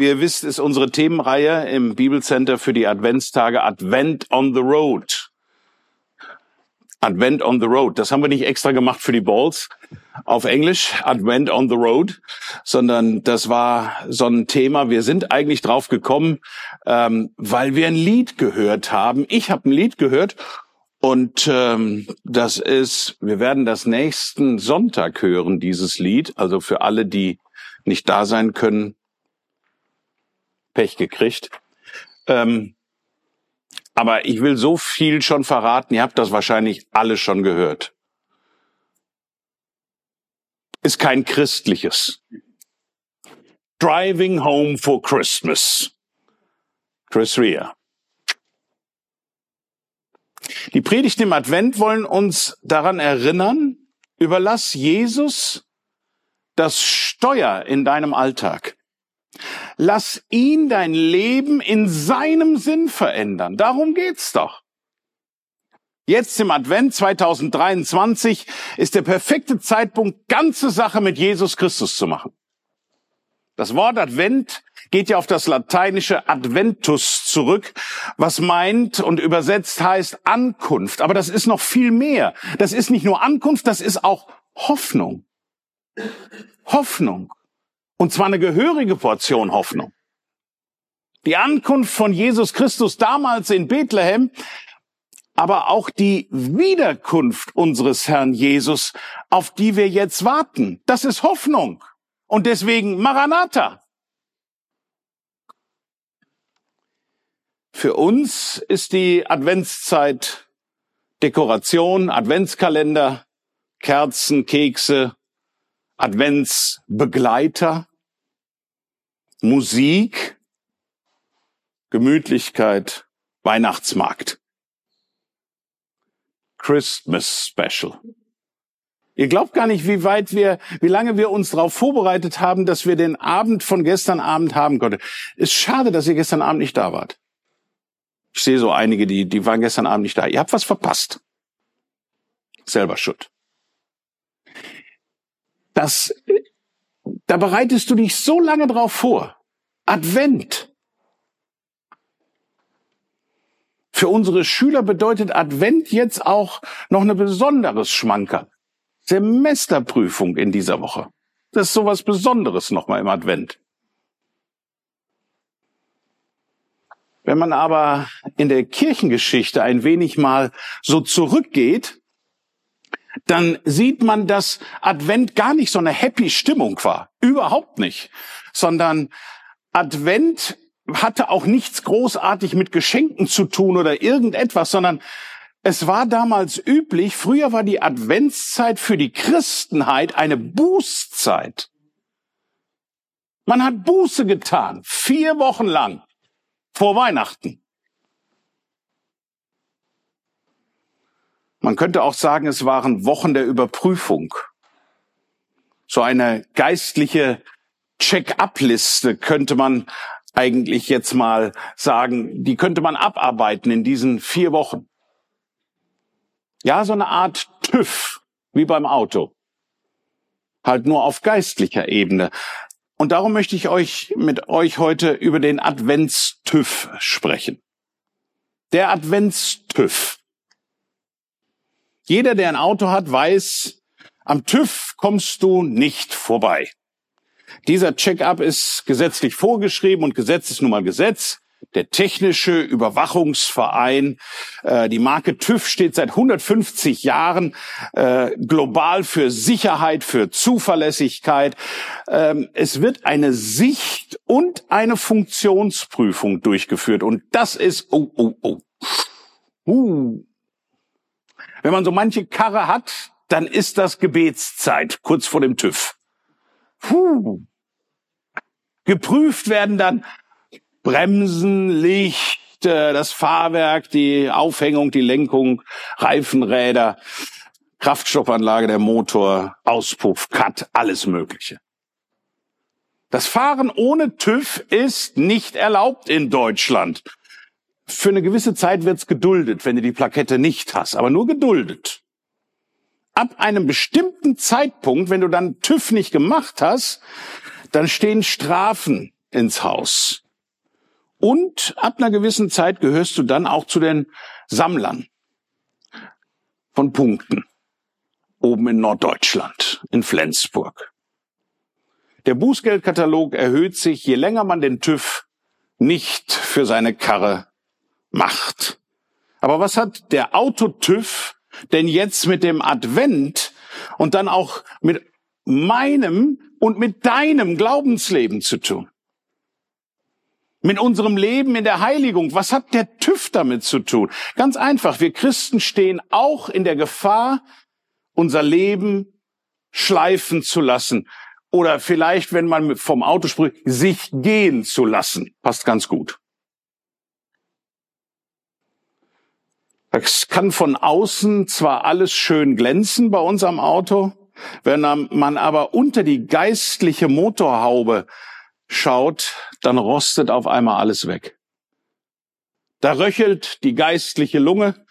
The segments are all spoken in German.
wie ihr wisst, ist unsere Themenreihe im Bibelcenter für die Adventstage Advent on the Road. Advent on the Road. Das haben wir nicht extra gemacht für die Balls auf Englisch, Advent on the Road, sondern das war so ein Thema. Wir sind eigentlich drauf gekommen, ähm, weil wir ein Lied gehört haben. Ich habe ein Lied gehört und ähm, das ist, wir werden das nächsten Sonntag hören, dieses Lied. Also für alle, die nicht da sein können, Pech gekriegt. Ähm, aber ich will so viel schon verraten, ihr habt das wahrscheinlich alle schon gehört. Ist kein christliches. Driving Home for Christmas. Chris Rea. Die Predigten im Advent wollen uns daran erinnern, überlass Jesus das Steuer in deinem Alltag. Lass ihn dein Leben in seinem Sinn verändern. Darum geht's doch. Jetzt im Advent 2023 ist der perfekte Zeitpunkt, ganze Sache mit Jesus Christus zu machen. Das Wort Advent geht ja auf das lateinische Adventus zurück, was meint und übersetzt heißt Ankunft. Aber das ist noch viel mehr. Das ist nicht nur Ankunft, das ist auch Hoffnung. Hoffnung. Und zwar eine gehörige Portion Hoffnung. Die Ankunft von Jesus Christus damals in Bethlehem, aber auch die Wiederkunft unseres Herrn Jesus, auf die wir jetzt warten. Das ist Hoffnung. Und deswegen Maranatha. Für uns ist die Adventszeit Dekoration, Adventskalender, Kerzen, Kekse, Adventsbegleiter. Musik, Gemütlichkeit, Weihnachtsmarkt. Christmas Special. Ihr glaubt gar nicht, wie weit wir, wie lange wir uns darauf vorbereitet haben, dass wir den Abend von gestern Abend haben konnten. Ist schade, dass ihr gestern Abend nicht da wart. Ich sehe so einige, die, die waren gestern Abend nicht da. Ihr habt was verpasst. Selber schuld. Das da bereitest du dich so lange drauf vor. Advent. Für unsere Schüler bedeutet Advent jetzt auch noch eine besonderes Schmankerl. Semesterprüfung in dieser Woche. Das ist sowas Besonderes nochmal im Advent. Wenn man aber in der Kirchengeschichte ein wenig mal so zurückgeht, dann sieht man, dass Advent gar nicht so eine happy Stimmung war. Überhaupt nicht. Sondern Advent hatte auch nichts großartig mit Geschenken zu tun oder irgendetwas, sondern es war damals üblich, früher war die Adventszeit für die Christenheit eine Bußzeit. Man hat Buße getan, vier Wochen lang vor Weihnachten. Man könnte auch sagen, es waren Wochen der Überprüfung. So eine geistliche Check-up-Liste könnte man eigentlich jetzt mal sagen, die könnte man abarbeiten in diesen vier Wochen. Ja, so eine Art TÜV, wie beim Auto. Halt nur auf geistlicher Ebene. Und darum möchte ich euch mit euch heute über den Adventstüv sprechen. Der Adventstüv. Jeder, der ein Auto hat, weiß, am TÜV kommst du nicht vorbei. Dieser Check-up ist gesetzlich vorgeschrieben und Gesetz ist nun mal Gesetz. Der technische Überwachungsverein, äh, die Marke TÜV steht seit 150 Jahren äh, global für Sicherheit, für Zuverlässigkeit. Ähm, es wird eine Sicht und eine Funktionsprüfung durchgeführt und das ist oh oh oh. Uh, wenn man so manche Karre hat, dann ist das Gebetszeit, kurz vor dem TÜV. Puh. Geprüft werden dann Bremsen, Licht, äh, das Fahrwerk, die Aufhängung, die Lenkung, Reifenräder, Kraftstoffanlage, der Motor, Auspuff, Cut, alles Mögliche. Das Fahren ohne TÜV ist nicht erlaubt in Deutschland für eine gewisse Zeit wird's geduldet, wenn du die Plakette nicht hast, aber nur geduldet. Ab einem bestimmten Zeitpunkt, wenn du dann TÜV nicht gemacht hast, dann stehen Strafen ins Haus. Und ab einer gewissen Zeit gehörst du dann auch zu den Sammlern von Punkten oben in Norddeutschland, in Flensburg. Der Bußgeldkatalog erhöht sich, je länger man den TÜV nicht für seine Karre macht. Aber was hat der Autotüv denn jetzt mit dem Advent und dann auch mit meinem und mit deinem Glaubensleben zu tun? Mit unserem Leben in der Heiligung. Was hat der TÜV damit zu tun? Ganz einfach. Wir Christen stehen auch in der Gefahr, unser Leben schleifen zu lassen. Oder vielleicht, wenn man vom Auto spricht, sich gehen zu lassen. Passt ganz gut. Es kann von außen zwar alles schön glänzen bei uns am Auto, wenn man aber unter die geistliche Motorhaube schaut, dann rostet auf einmal alles weg. Da röchelt die geistliche Lunge,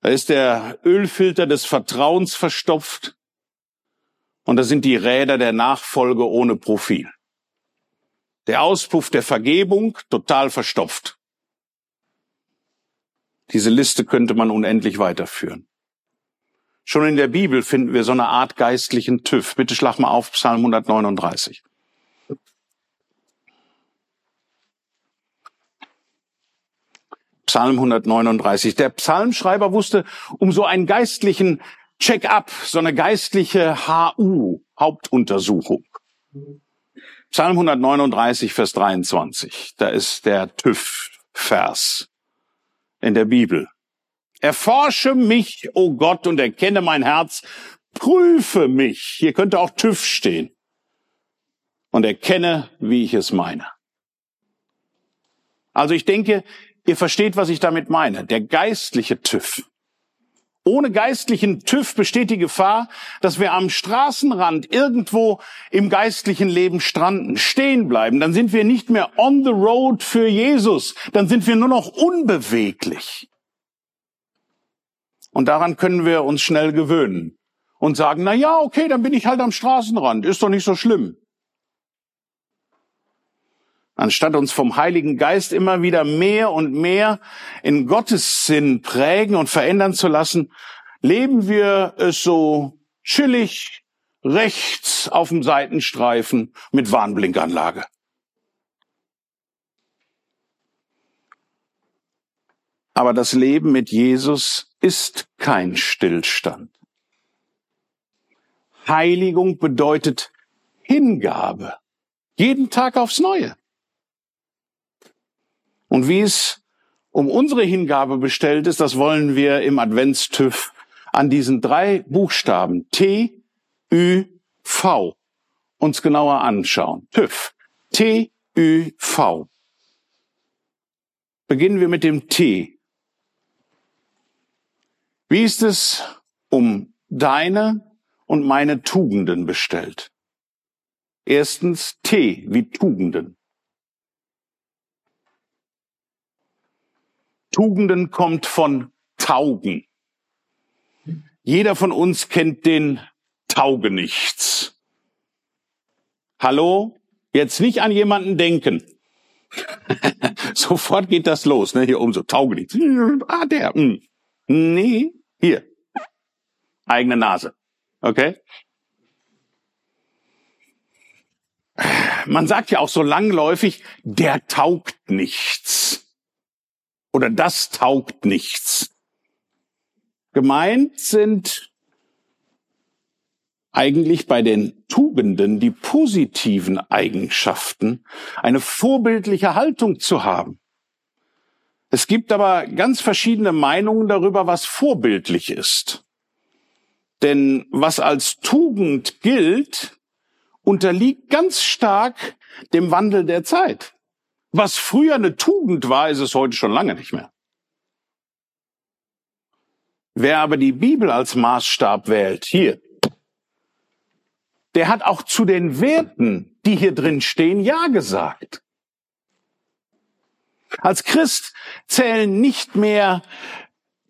da ist der Ölfilter des Vertrauens verstopft und da sind die Räder der Nachfolge ohne Profil. Der Auspuff der Vergebung total verstopft. Diese Liste könnte man unendlich weiterführen. Schon in der Bibel finden wir so eine Art geistlichen TÜV. Bitte schlag mal auf Psalm 139. Psalm 139. Der Psalmschreiber wusste um so einen geistlichen Check-up, so eine geistliche HU, Hauptuntersuchung. Psalm 139, Vers 23. Da ist der TÜV-Vers in der Bibel. Erforsche mich, o oh Gott, und erkenne mein Herz. Prüfe mich. Hier könnte auch TÜV stehen. Und erkenne, wie ich es meine. Also ich denke, ihr versteht, was ich damit meine. Der geistliche TÜV. Ohne geistlichen TÜV besteht die Gefahr, dass wir am Straßenrand irgendwo im geistlichen Leben stranden, stehen bleiben. Dann sind wir nicht mehr on the road für Jesus. Dann sind wir nur noch unbeweglich. Und daran können wir uns schnell gewöhnen und sagen, na ja, okay, dann bin ich halt am Straßenrand. Ist doch nicht so schlimm. Anstatt uns vom Heiligen Geist immer wieder mehr und mehr in Gottes Sinn prägen und verändern zu lassen, leben wir es so chillig rechts auf dem Seitenstreifen mit Warnblinkanlage. Aber das Leben mit Jesus ist kein Stillstand. Heiligung bedeutet Hingabe. Jeden Tag aufs Neue. Und wie es um unsere Hingabe bestellt ist, das wollen wir im Adventstüff an diesen drei Buchstaben T, Ü, V uns genauer anschauen. TÜV. T, Ü, V. Beginnen wir mit dem T. Wie ist es um deine und meine Tugenden bestellt? Erstens T wie Tugenden. Tugenden kommt von Taugen. Jeder von uns kennt den Taugenichts. Hallo? Jetzt nicht an jemanden denken. Sofort geht das los, ne? Hier um so Taugenichts. Ah, der. Mh. Hm. Nee, hier. Eigene Nase. Okay? Man sagt ja auch so langläufig, der taugt nichts oder das taugt nichts. Gemeint sind eigentlich bei den Tugenden die positiven Eigenschaften, eine vorbildliche Haltung zu haben. Es gibt aber ganz verschiedene Meinungen darüber, was vorbildlich ist. Denn was als Tugend gilt, unterliegt ganz stark dem Wandel der Zeit. Was früher eine Tugend war, ist es heute schon lange nicht mehr. Wer aber die Bibel als Maßstab wählt, hier, der hat auch zu den Werten, die hier drin stehen, Ja gesagt. Als Christ zählen nicht mehr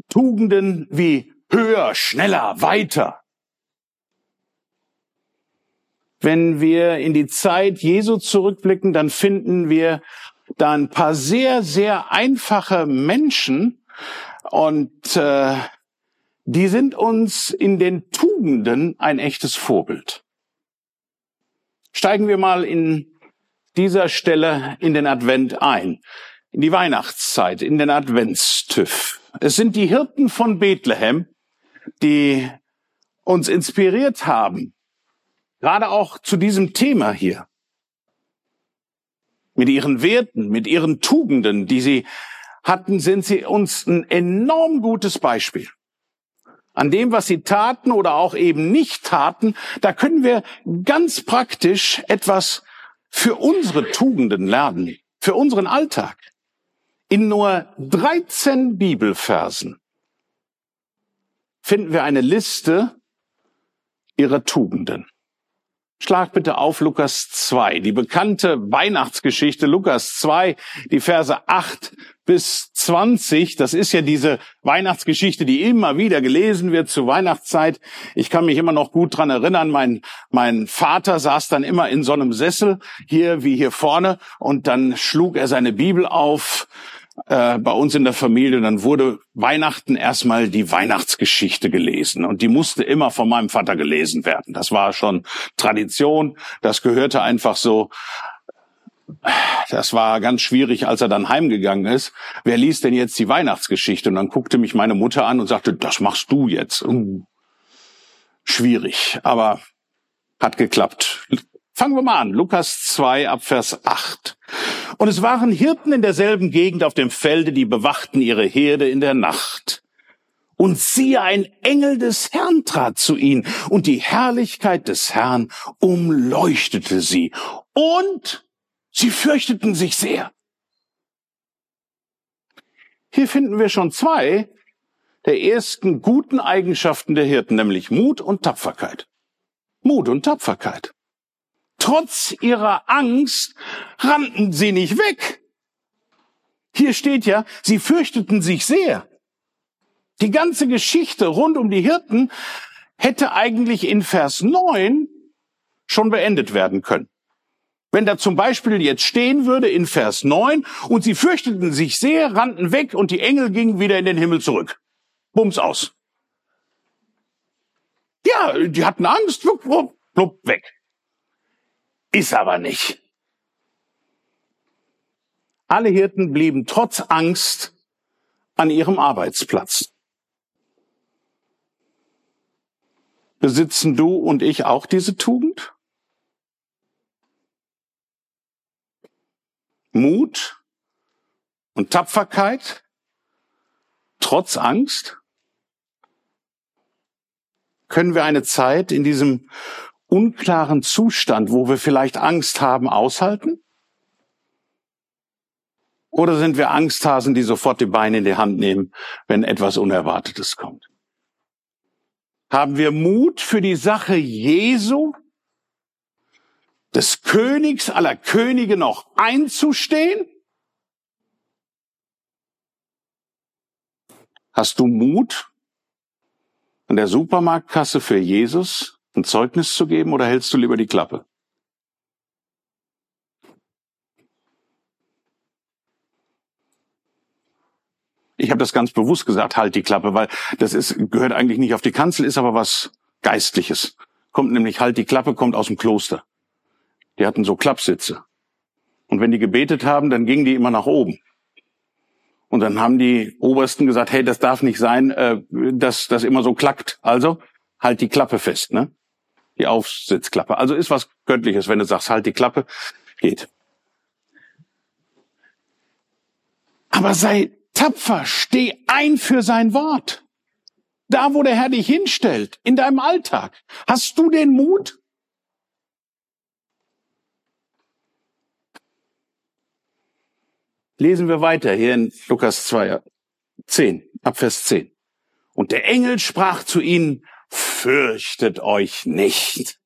Tugenden wie höher, schneller, weiter. wenn wir in die Zeit Jesu zurückblicken, dann finden wir da ein paar sehr, sehr einfache Menschen und äh, die sind uns in den Tugenden ein echtes Vorbild. Steigen wir mal in dieser Stelle in den Advent ein, in die Weihnachtszeit, in den Adventstüff. Es sind die Hirten von Bethlehem, die uns inspiriert haben, gerade auch zu diesem Thema hier. Mit ihren Werten, mit ihren Tugenden, die sie hatten, sind sie uns ein enorm gutes Beispiel. An dem, was sie taten oder auch eben nicht taten, da können wir ganz praktisch etwas für unsere Tugenden lernen, für unseren Alltag. In nur 13 Bibelversen finden wir eine Liste ihrer Tugenden. Schlag bitte auf Lukas 2, die bekannte Weihnachtsgeschichte Lukas 2, die Verse 8 bis 20. Das ist ja diese Weihnachtsgeschichte, die immer wieder gelesen wird zur Weihnachtszeit. Ich kann mich immer noch gut dran erinnern, mein, mein Vater saß dann immer in so einem Sessel, hier wie hier vorne, und dann schlug er seine Bibel auf äh, bei uns in der Familie, dann wurde Weihnachten erstmal die Weihnachtsgeschichte gelesen und die musste immer von meinem Vater gelesen werden. Das war schon Tradition, das gehörte einfach so. Das war ganz schwierig, als er dann heimgegangen ist. Wer liest denn jetzt die Weihnachtsgeschichte? Und dann guckte mich meine Mutter an und sagte, das machst du jetzt. Uh, schwierig, aber hat geklappt. Fangen wir mal an. Lukas 2 ab Vers 8. Und es waren Hirten in derselben Gegend auf dem Felde, die bewachten ihre Herde in der Nacht. Und siehe, ein Engel des Herrn trat zu ihnen, und die Herrlichkeit des Herrn umleuchtete sie, und sie fürchteten sich sehr. Hier finden wir schon zwei der ersten guten Eigenschaften der Hirten, nämlich Mut und Tapferkeit. Mut und Tapferkeit. Trotz ihrer Angst rannten sie nicht weg. Hier steht ja, sie fürchteten sich sehr. Die ganze Geschichte rund um die Hirten hätte eigentlich in Vers 9 schon beendet werden können. Wenn da zum Beispiel jetzt stehen würde in Vers 9, und sie fürchteten sich sehr, rannten weg und die Engel gingen wieder in den Himmel zurück. Bums aus. Ja, die hatten Angst, blub, blub, blub, weg. Ist aber nicht. Alle Hirten blieben trotz Angst an ihrem Arbeitsplatz. Besitzen du und ich auch diese Tugend? Mut und Tapferkeit trotz Angst? Können wir eine Zeit in diesem unklaren Zustand, wo wir vielleicht Angst haben, aushalten? Oder sind wir Angsthasen, die sofort die Beine in die Hand nehmen, wenn etwas Unerwartetes kommt? Haben wir Mut für die Sache Jesu, des Königs aller Könige noch einzustehen? Hast du Mut, an der Supermarktkasse für Jesus ein Zeugnis zu geben oder hältst du lieber die Klappe? Ich habe das ganz bewusst gesagt, halt die Klappe, weil das ist, gehört eigentlich nicht auf die Kanzel, ist aber was Geistliches. Kommt nämlich, halt die Klappe, kommt aus dem Kloster. Die hatten so Klappsitze. Und wenn die gebetet haben, dann gingen die immer nach oben. Und dann haben die Obersten gesagt, hey, das darf nicht sein, äh, dass das immer so klackt. Also halt die Klappe fest, ne? Die Aufsitzklappe. Also ist was Göttliches, wenn du sagst, halt die Klappe, geht. Aber sei tapfer, steh ein für sein Wort. Da, wo der Herr dich hinstellt, in deinem Alltag. Hast du den Mut? Lesen wir weiter hier in Lukas 2, 10, ab Vers 10. Und der Engel sprach zu ihnen, fürchtet euch nicht.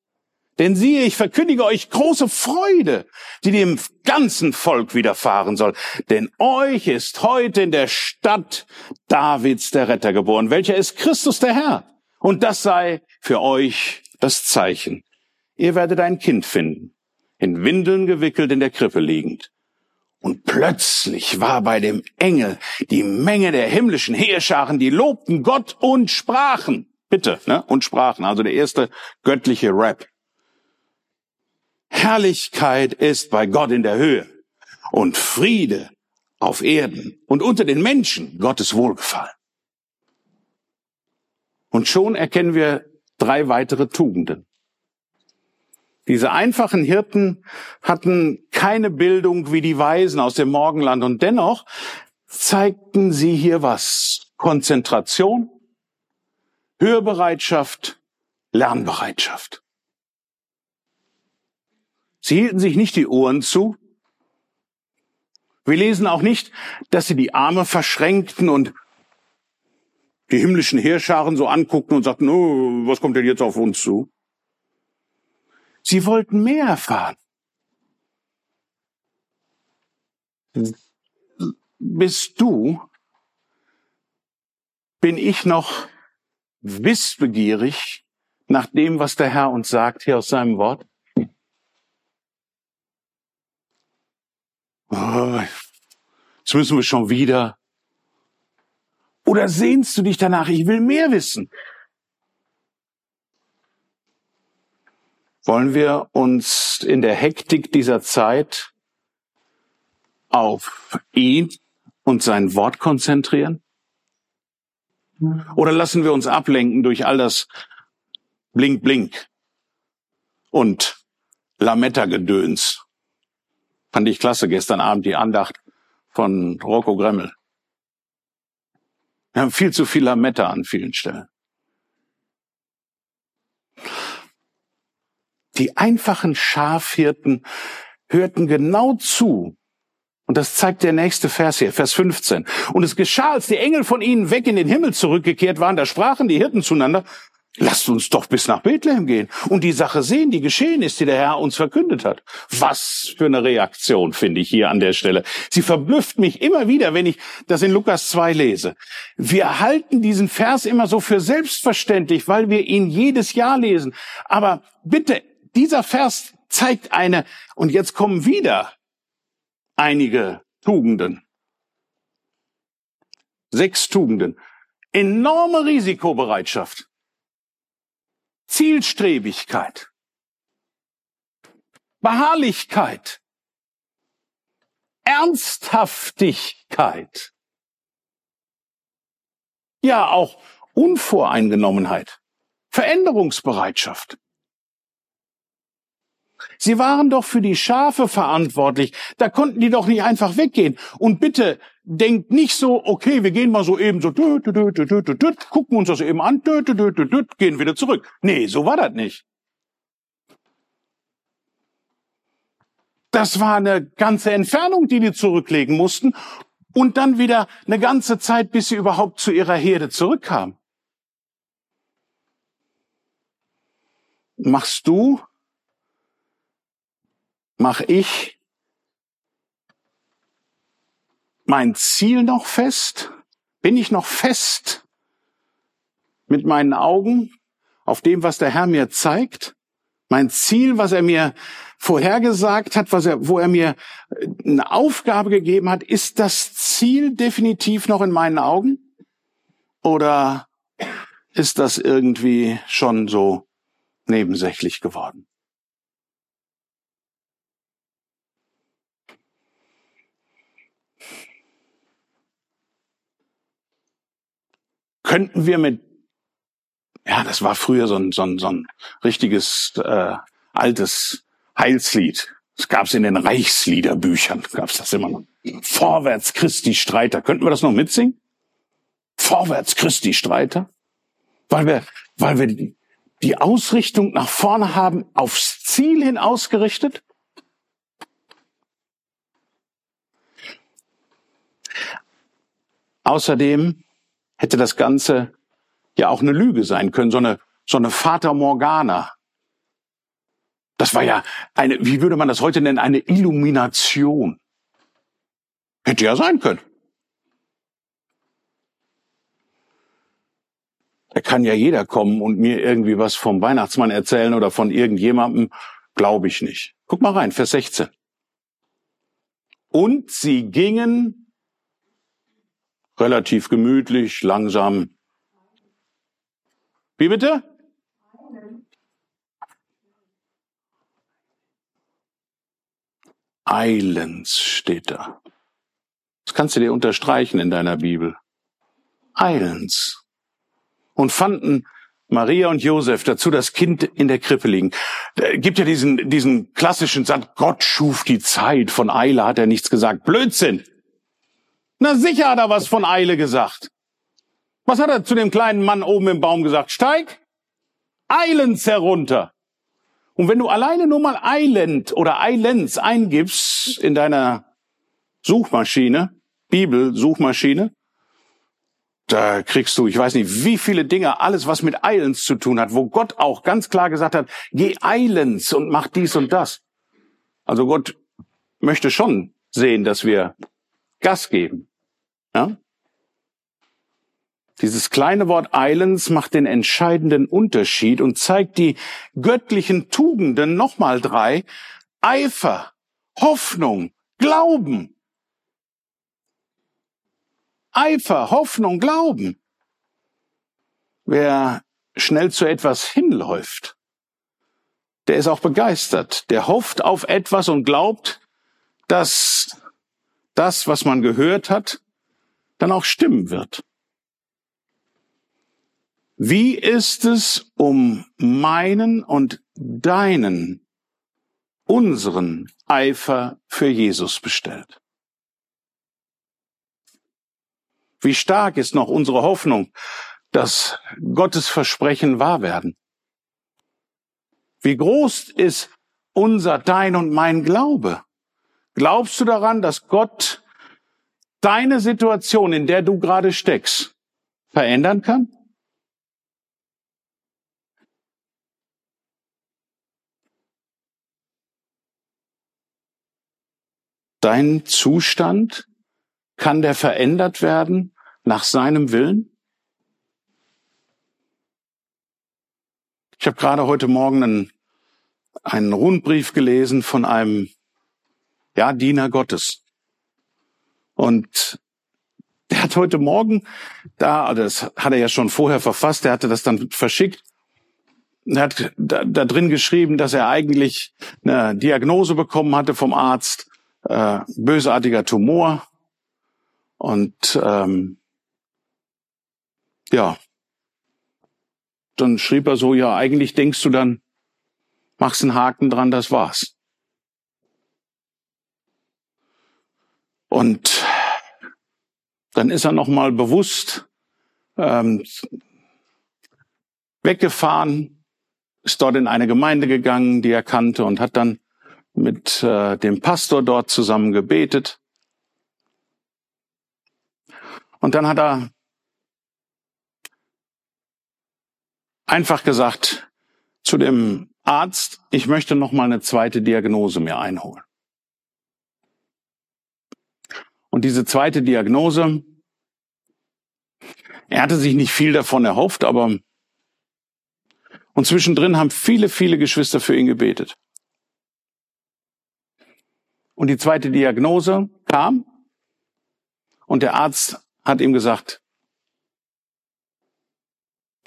Denn siehe, ich verkündige euch große Freude, die dem ganzen Volk widerfahren soll. Denn euch ist heute in der Stadt Davids der Retter geboren, welcher ist Christus der Herr. Und das sei für euch das Zeichen. ihr werdet ein Kind finden, in Windeln gewickelt in der Krippe liegend. Und plötzlich war bei dem Engel die Menge der himmlischen Heerscharen, die lobten Gott und sprachen. Bitte, ne? Und sprachen. Also der erste göttliche Rap. Herrlichkeit ist bei Gott in der Höhe und Friede auf Erden und unter den Menschen Gottes Wohlgefallen. Und schon erkennen wir drei weitere Tugenden. Diese einfachen Hirten hatten keine Bildung wie die Weisen aus dem Morgenland und dennoch zeigten sie hier was? Konzentration, Hörbereitschaft, Lernbereitschaft. Sie hielten sich nicht die Ohren zu. Wir lesen auch nicht, dass sie die Arme verschränkten und die himmlischen Heerscharen so anguckten und sagten, oh, was kommt denn jetzt auf uns zu? Sie wollten mehr erfahren. Bist du, bin ich noch wissbegierig nach dem, was der Herr uns sagt hier aus seinem Wort? Oh, jetzt müssen wir schon wieder. Oder sehnst du dich danach? Ich will mehr wissen. Wollen wir uns in der Hektik dieser Zeit auf ihn und sein Wort konzentrieren? Oder lassen wir uns ablenken durch all das Blink Blink und Lametta-Gedöns? Fand ich klasse gestern Abend die Andacht von Rocco Gremmel. Wir haben viel zu viel Lametta an vielen Stellen. Die einfachen Schafhirten hörten genau zu. Und das zeigt der nächste Vers hier, Vers 15. Und es geschah, als die Engel von ihnen weg in den Himmel zurückgekehrt waren, da sprachen die Hirten zueinander, lasst uns doch bis nach Bethlehem gehen und die Sache sehen, die geschehen ist, die der Herr uns verkündet hat. Was für eine Reaktion finde ich hier an der Stelle. Sie verblüfft mich immer wieder, wenn ich das in Lukas 2 lese. Wir halten diesen Vers immer so für selbstverständlich, weil wir ihn jedes Jahr lesen. Aber bitte, dieser Vers zeigt eine, und jetzt kommen wieder einige Tugenden. Sechs Tugenden. Enorme Risikobereitschaft. Zielstrebigkeit. Beharrlichkeit. Ernsthaftigkeit. Ja, auch Unvoreingenommenheit. Veränderungsbereitschaft. Sie waren doch für die Schafe verantwortlich. Da konnten die doch nicht einfach weggehen. Und bitte denkt nicht so, okay, wir gehen mal so eben so, dü, dü, dü, dü, dü, gucken uns das eben an, dü, dü, dü, dü, gehen wieder zurück. Nee, so war das nicht. Das war eine ganze Entfernung, die die zurücklegen mussten. Und dann wieder eine ganze Zeit, bis sie überhaupt zu ihrer Herde zurückkamen. Machst du mache ich mein Ziel noch fest? Bin ich noch fest mit meinen Augen auf dem, was der Herr mir zeigt? Mein Ziel, was er mir vorhergesagt hat, was er, wo er mir eine Aufgabe gegeben hat, ist das Ziel definitiv noch in meinen Augen? Oder ist das irgendwie schon so nebensächlich geworden? Könnten wir mit, ja, das war früher so ein, so ein, so ein richtiges äh, altes Heilslied. Das gab's in den Reichsliederbüchern, gab's das immer noch. Vorwärts Christi Streiter. Könnten wir das noch mitsingen? Vorwärts Christi Streiter? Weil wir, weil wir die Ausrichtung nach vorne haben, aufs Ziel hin ausgerichtet? Außerdem hätte das Ganze ja auch eine Lüge sein können, so eine, so eine Fata Morgana. Das war ja eine, wie würde man das heute nennen, eine Illumination. Hätte ja sein können. da kann ja jeder kommen und mir irgendwie was vom Weihnachtsmann erzählen oder von irgendjemandem. Glaube ich nicht. Guck mal rein, Vers 16. Und sie gingen relativ gemütlich, langsam. Wie bitte? Eilends steht da. Das kannst du dir unterstreichen in deiner Bibel. Eilends. Und fanden Maria und Josef dazu das Kind in der Krippe liegen. Gibt ja diesen, diesen klassischen Satz, Gott schuf die Zeit. Von Eile hat er nichts gesagt. Blödsinn. Na sicher hat er was von Eile gesagt. Was hat er zu dem kleinen Mann oben im Baum gesagt? Steig eilends herunter. Und wenn du alleine nur mal Island oder Islands eingibst in deiner Suchmaschine, Bibel-Suchmaschine, da kriegst du, ich weiß nicht, wie viele Dinge, alles was mit Islands zu tun hat, wo Gott auch ganz klar gesagt hat, geh Islands und mach dies und das. Also Gott möchte schon sehen, dass wir Gas geben. Ja? Dieses kleine Wort Islands macht den entscheidenden Unterschied und zeigt die göttlichen Tugenden nochmal drei. Eifer, Hoffnung, Glauben. Eifer, Hoffnung, Glauben. Wer schnell zu etwas hinläuft, der ist auch begeistert. Der hofft auf etwas und glaubt, dass das, was man gehört hat, dann auch stimmen wird. Wie ist es um meinen und deinen, unseren Eifer für Jesus bestellt? Wie stark ist noch unsere Hoffnung, dass Gottes Versprechen wahr werden? Wie groß ist unser, dein und mein Glaube? Glaubst du daran, dass Gott deine Situation, in der du gerade steckst, verändern kann? Dein Zustand kann der verändert werden nach seinem Willen? Ich habe gerade heute Morgen einen, einen Rundbrief gelesen von einem ja, Diener Gottes. Und der hat heute Morgen da, das hat er ja schon vorher verfasst, er hatte das dann verschickt. Er hat da, da drin geschrieben, dass er eigentlich eine Diagnose bekommen hatte vom Arzt, äh, bösartiger Tumor. Und ähm, ja, dann schrieb er so, ja, eigentlich denkst du dann, machst einen Haken dran, das war's. Und dann ist er nochmal bewusst ähm, weggefahren, ist dort in eine Gemeinde gegangen, die er kannte und hat dann mit äh, dem Pastor dort zusammen gebetet. Und dann hat er einfach gesagt zu dem Arzt, ich möchte noch mal eine zweite Diagnose mir einholen. Und diese zweite Diagnose, er hatte sich nicht viel davon erhofft, aber und zwischendrin haben viele, viele Geschwister für ihn gebetet. Und die zweite Diagnose kam und der Arzt hat ihm gesagt,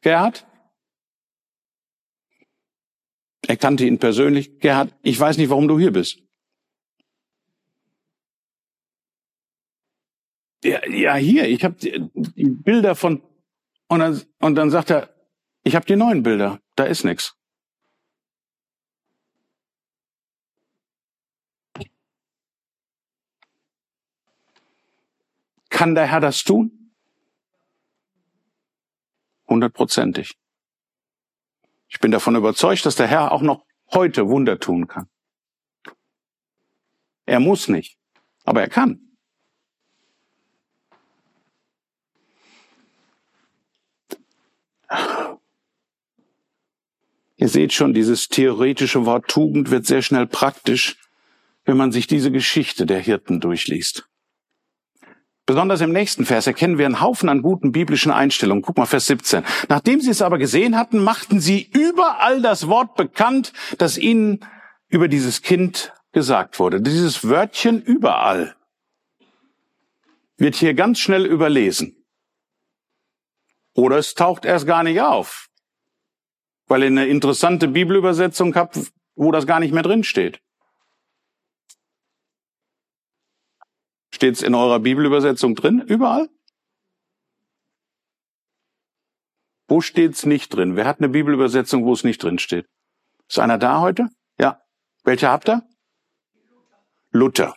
Gerhard, er kannte ihn persönlich, Gerhard, ich weiß nicht, warum du hier bist. Ja, ja hier, ich habe die, die, Bilder von und dann, und dann sagt er, ich habe die neuen Bilder, da ist nichts. Kann der Herr das tun? Hundertprozentig. Ich bin davon überzeugt, dass der Herr auch noch heute Wunder tun kann. Er muss nicht, aber er kann. Ihr seht schon, dieses theoretische Wort Tugend wird sehr schnell praktisch, wenn man sich diese Geschichte der Hirten durchliest. Besonders im nächsten Vers erkennen wir einen Haufen an guten biblischen Einstellungen. Guck mal, Vers 17. Nachdem sie es aber gesehen hatten, machten sie überall das Wort bekannt, das ihnen über dieses Kind gesagt wurde. Dieses Wörtchen überall wird hier ganz schnell überlesen. Oder es taucht erst gar nicht auf, weil ihr eine interessante Bibelübersetzung habt, wo das gar nicht mehr drin steht. Steht es in eurer Bibelübersetzung drin? Überall? Wo steht's nicht drin? Wer hat eine Bibelübersetzung, wo es nicht drin steht? Ist einer da heute? Ja. Welche habt ihr? Luther,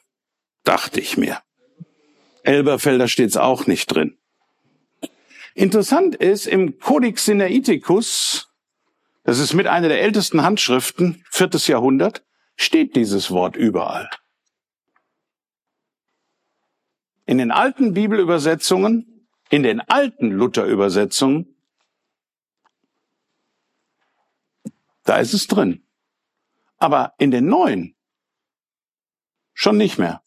dachte ich mir. Elberfelder steht's auch nicht drin. Interessant ist, im Codex Sinaiticus, das ist mit einer der ältesten Handschriften, viertes Jahrhundert, steht dieses Wort überall. In den alten Bibelübersetzungen, in den alten Luther-Übersetzungen, da ist es drin. Aber in den neuen schon nicht mehr.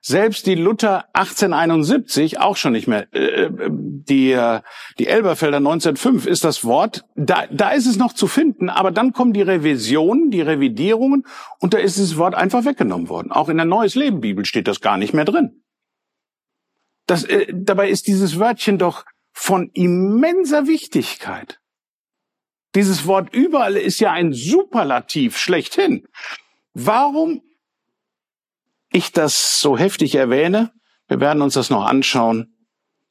Selbst die Luther 1871 auch schon nicht mehr. Äh, äh, die, äh, die Elberfelder 1905 ist das Wort, da, da ist es noch zu finden, aber dann kommen die Revisionen, die Revidierungen und da ist das Wort einfach weggenommen worden. Auch in der Neues Leben Bibel steht das gar nicht mehr drin. Das, äh, dabei ist dieses Wörtchen doch von immenser Wichtigkeit. Dieses Wort überall ist ja ein Superlativ schlechthin. Warum ich das so heftig erwähne? Wir werden uns das noch anschauen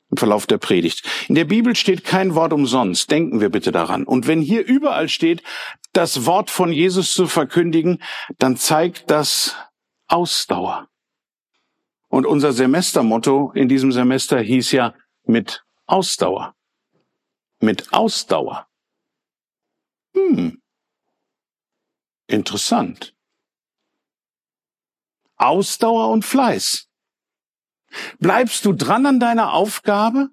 im Verlauf der Predigt. In der Bibel steht kein Wort umsonst. Denken wir bitte daran. Und wenn hier überall steht, das Wort von Jesus zu verkündigen, dann zeigt das Ausdauer. Und unser Semestermotto in diesem Semester hieß ja mit Ausdauer. Mit Ausdauer. Hm. Interessant. Ausdauer und Fleiß. Bleibst du dran an deiner Aufgabe,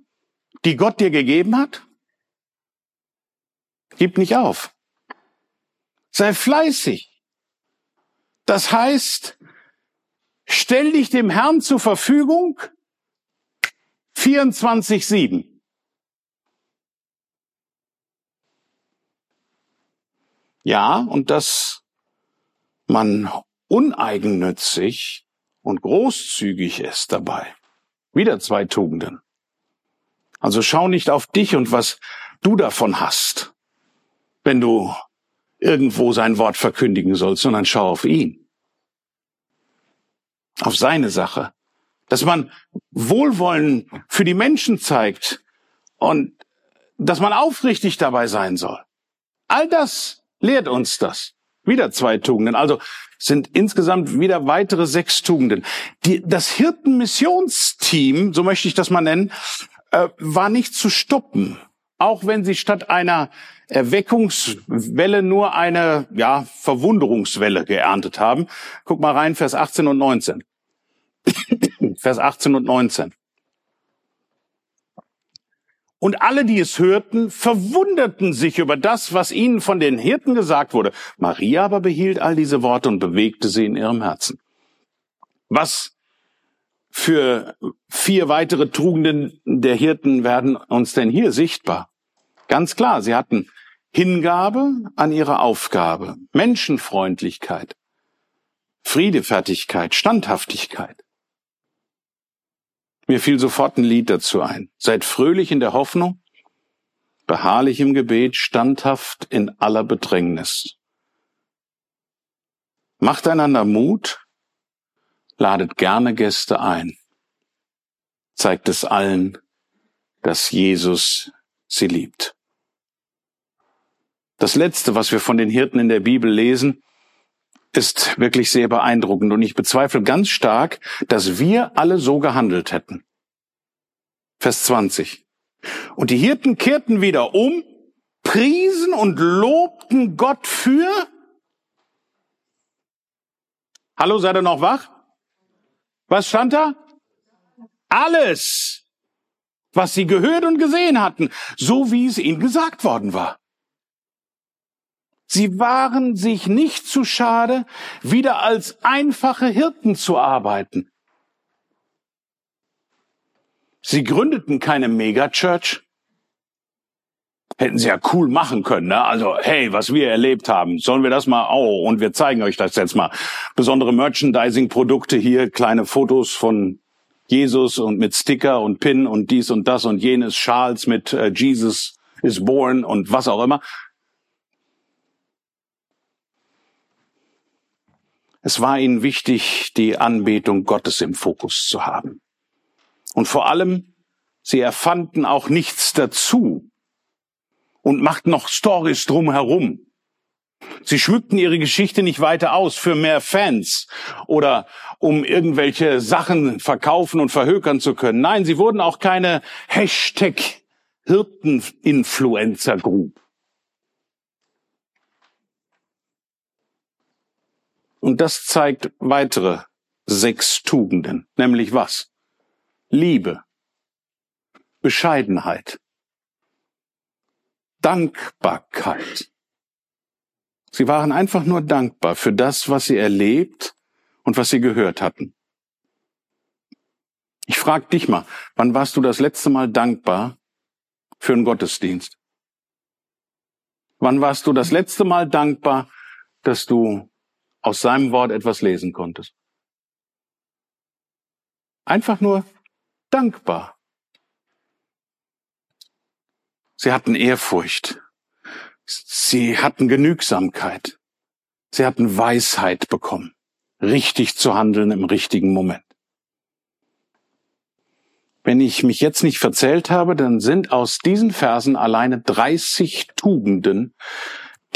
die Gott dir gegeben hat? Gib nicht auf. Sei fleißig. Das heißt, Stell dich dem Herrn zur Verfügung 24-7. Ja, und dass man uneigennützig und großzügig ist dabei. Wieder zwei Tugenden. Also schau nicht auf dich und was du davon hast, wenn du irgendwo sein Wort verkündigen sollst, sondern schau auf ihn auf seine Sache. Dass man Wohlwollen für die Menschen zeigt und dass man aufrichtig dabei sein soll. All das lehrt uns das. Wieder zwei Tugenden. Also sind insgesamt wieder weitere sechs Tugenden. Die, das Hirtenmissionsteam, so möchte ich das mal nennen, äh, war nicht zu stoppen. Auch wenn sie statt einer Erweckungswelle nur eine, ja, Verwunderungswelle geerntet haben. Guck mal rein, Vers 18 und 19. Vers 18 und 19. Und alle, die es hörten, verwunderten sich über das, was ihnen von den Hirten gesagt wurde. Maria aber behielt all diese Worte und bewegte sie in ihrem Herzen. Was für vier weitere Tugenden der Hirten werden uns denn hier sichtbar? Ganz klar, sie hatten Hingabe an ihre Aufgabe, Menschenfreundlichkeit, Friedefertigkeit, Standhaftigkeit. Mir fiel sofort ein Lied dazu ein. Seid fröhlich in der Hoffnung, beharrlich im Gebet, standhaft in aller Bedrängnis. Macht einander Mut, ladet gerne Gäste ein. Zeigt es allen, dass Jesus sie liebt. Das Letzte, was wir von den Hirten in der Bibel lesen, ist wirklich sehr beeindruckend und ich bezweifle ganz stark, dass wir alle so gehandelt hätten. Vers 20. Und die Hirten kehrten wieder um, priesen und lobten Gott für Hallo, seid ihr noch wach? Was stand da? Alles, was sie gehört und gesehen hatten, so wie es ihnen gesagt worden war. Sie waren sich nicht zu schade, wieder als einfache Hirten zu arbeiten. Sie gründeten keine Megachurch. Hätten sie ja cool machen können, ne? Also, hey, was wir erlebt haben, sollen wir das mal, oh, und wir zeigen euch das jetzt mal. Besondere Merchandising-Produkte hier, kleine Fotos von Jesus und mit Sticker und Pin und dies und das und jenes, Schals mit äh, Jesus is born und was auch immer. Es war ihnen wichtig, die Anbetung Gottes im Fokus zu haben. Und vor allem, sie erfanden auch nichts dazu und machten noch Stories drumherum. Sie schmückten ihre Geschichte nicht weiter aus für mehr Fans oder um irgendwelche Sachen verkaufen und verhökern zu können. Nein, sie wurden auch keine Hashtag Hirteninfluencer Group. Und das zeigt weitere sechs Tugenden, nämlich was? Liebe, Bescheidenheit, Dankbarkeit. Sie waren einfach nur dankbar für das, was sie erlebt und was sie gehört hatten. Ich frage dich mal, wann warst du das letzte Mal dankbar für einen Gottesdienst? Wann warst du das letzte Mal dankbar, dass du aus seinem Wort etwas lesen konntest? Einfach nur dankbar. Sie hatten Ehrfurcht. Sie hatten Genügsamkeit. Sie hatten Weisheit bekommen, richtig zu handeln im richtigen Moment. Wenn ich mich jetzt nicht verzählt habe, dann sind aus diesen Versen alleine 30 Tugenden,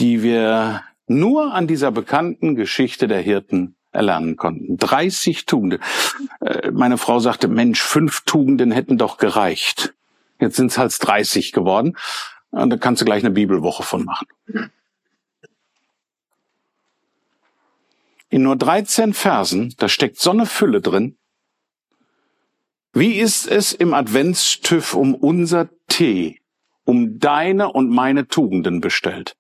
die wir nur an dieser bekannten Geschichte der Hirten erlernen konnten. 30 Tugenden. Äh, meine Frau sagte, Mensch, fünf Tugenden hätten doch gereicht. Jetzt sind es halt 30 geworden. Und da kannst du gleich eine Bibelwoche von machen. In nur 13 Versen, da steckt so eine Fülle drin. Wie ist es im Adventstüff um unser Tee, um deine und meine Tugenden bestellt?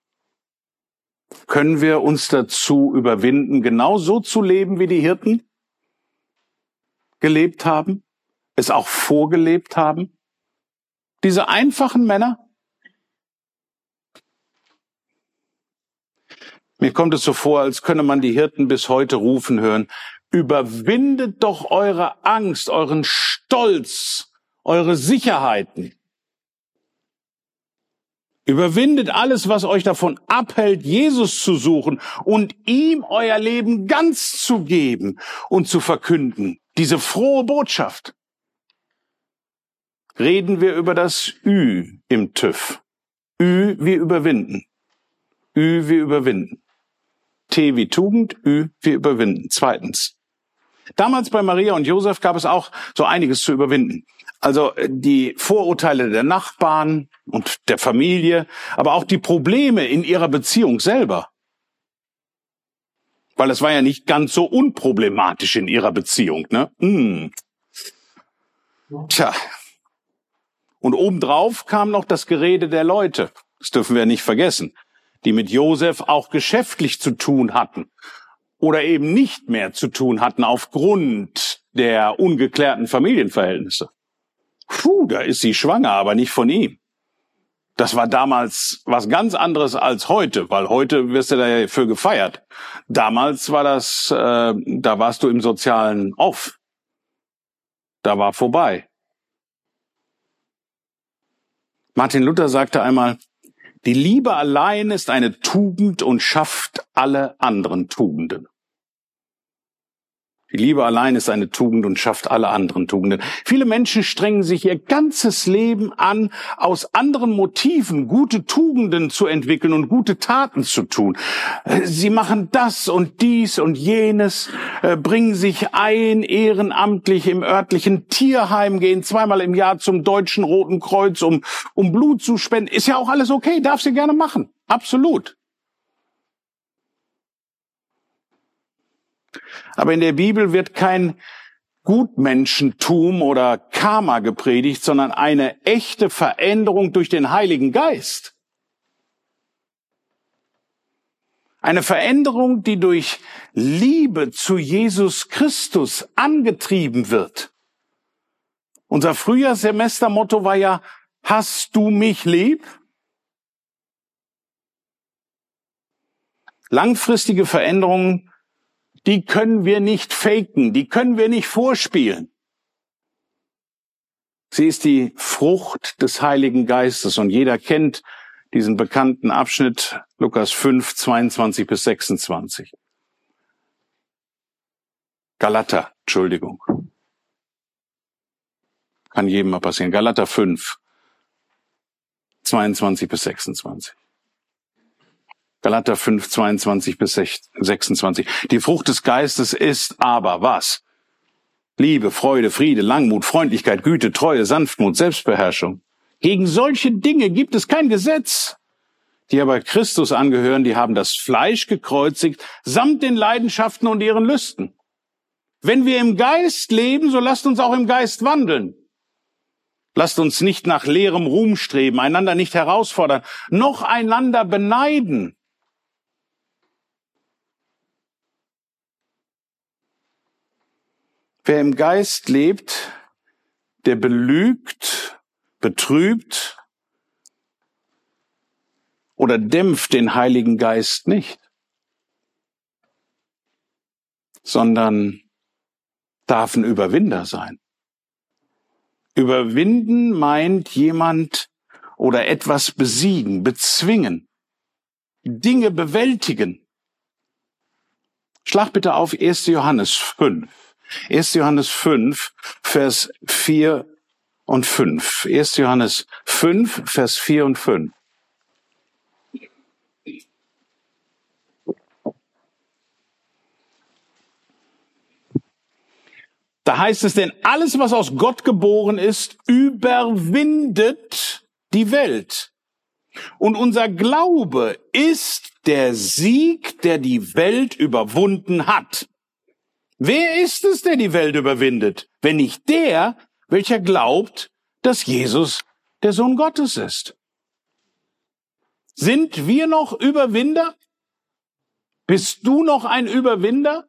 Können wir uns dazu überwinden, genau so zu leben, wie die Hirten gelebt haben, es auch vorgelebt haben? Diese einfachen Männer? Mir kommt es so vor, als könne man die Hirten bis heute rufen hören, überwindet doch eure Angst, euren Stolz, eure Sicherheiten. Überwindet alles, was euch davon abhält, Jesus zu suchen und ihm euer Leben ganz zu geben und zu verkünden. Diese frohe Botschaft. Reden wir über das Ü im TÜV. Ü wie überwinden. Ü wie überwinden. T wie Tugend, Ü wie überwinden. Zweitens. Damals bei Maria und Josef gab es auch so einiges zu überwinden. Also äh, die Vorurteile der Nachbarn und der Familie, aber auch die Probleme in ihrer Beziehung selber. Weil es war ja nicht ganz so unproblematisch in ihrer Beziehung, ne? Hm. Tja. Und obendrauf kam noch das Gerede der Leute. Das dürfen wir nicht vergessen. Die mit Josef auch geschäftlich zu tun hatten oder eben nicht mehr zu tun hatten aufgrund der ungeklärten Familienverhältnisse. Puh, da ist sie schwanger, aber nicht von ihm. Das war damals was ganz anderes als heute, weil heute wirst du dafür gefeiert. Damals war das, äh, da warst du im sozialen Off. Da war vorbei. Martin Luther sagte einmal, die Liebe allein ist eine Tugend und schafft alle anderen Tugenden. Die Liebe allein ist eine Tugend und schafft alle anderen Tugenden. Viele Menschen strengen sich ihr ganzes Leben an, aus anderen Motiven gute Tugenden zu entwickeln und gute Taten zu tun. Sie machen das und dies und jenes, äh, bringen sich ein ehrenamtlich im örtlichen Tierheim, gehen zweimal im Jahr zum Deutschen Roten Kreuz, um, um Blut zu spenden. Ist ja auch alles okay, darf sie gerne machen. Absolut. Aber in der Bibel wird kein Gutmenschentum oder Karma gepredigt, sondern eine echte Veränderung durch den Heiligen Geist. Eine Veränderung, die durch Liebe zu Jesus Christus angetrieben wird Unser Frühjahrssemestermotto war ja, hast du mich lieb? Langfristige Veränderungen, die können wir nicht faken, die können wir nicht vorspielen. Sie ist die Frucht des Heiligen Geistes und jeder kennt diesen bekannten Abschnitt Lukas 5, 22 bis 26. Galater, Entschuldigung. Kann jedem mal passieren. Galater 5, 22 bis 26. Galater 5, 22 bis 26. Die Frucht des Geistes ist aber was? Liebe, Freude, Friede, Langmut, Freundlichkeit, Güte, Treue, Sanftmut, Selbstbeherrschung. Gegen solche Dinge gibt es kein Gesetz. Die aber Christus angehören, die haben das Fleisch gekreuzigt, samt den Leidenschaften und ihren Lüsten. Wenn wir im Geist leben, so lasst uns auch im Geist wandeln. Lasst uns nicht nach leerem Ruhm streben, einander nicht herausfordern, noch einander beneiden. Wer im Geist lebt, der belügt, betrübt oder dämpft den Heiligen Geist nicht, sondern darf ein Überwinder sein. Überwinden meint jemand oder etwas besiegen, bezwingen, Dinge bewältigen. Schlag bitte auf 1. Johannes 5. 1. Johannes 5, Vers 4 und 5. 1. Johannes 5, Vers 4 und 5. Da heißt es denn, alles, was aus Gott geboren ist, überwindet die Welt. Und unser Glaube ist der Sieg, der die Welt überwunden hat. Wer ist es, der die Welt überwindet, wenn nicht der, welcher glaubt, dass Jesus der Sohn Gottes ist? Sind wir noch Überwinder? Bist du noch ein Überwinder?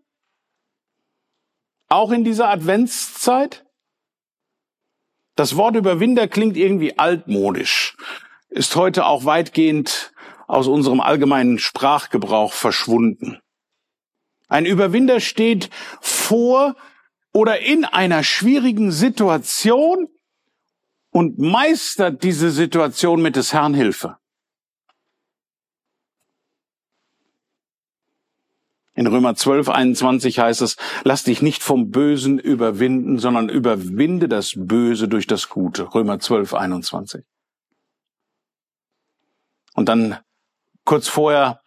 Auch in dieser Adventszeit? Das Wort Überwinder klingt irgendwie altmodisch, ist heute auch weitgehend aus unserem allgemeinen Sprachgebrauch verschwunden. Ein Überwinder steht vor oder in einer schwierigen Situation und meistert diese Situation mit des Herrn Hilfe. In Römer 12, 21 heißt es, lass dich nicht vom Bösen überwinden, sondern überwinde das Böse durch das Gute. Römer 12, 21. Und dann kurz vorher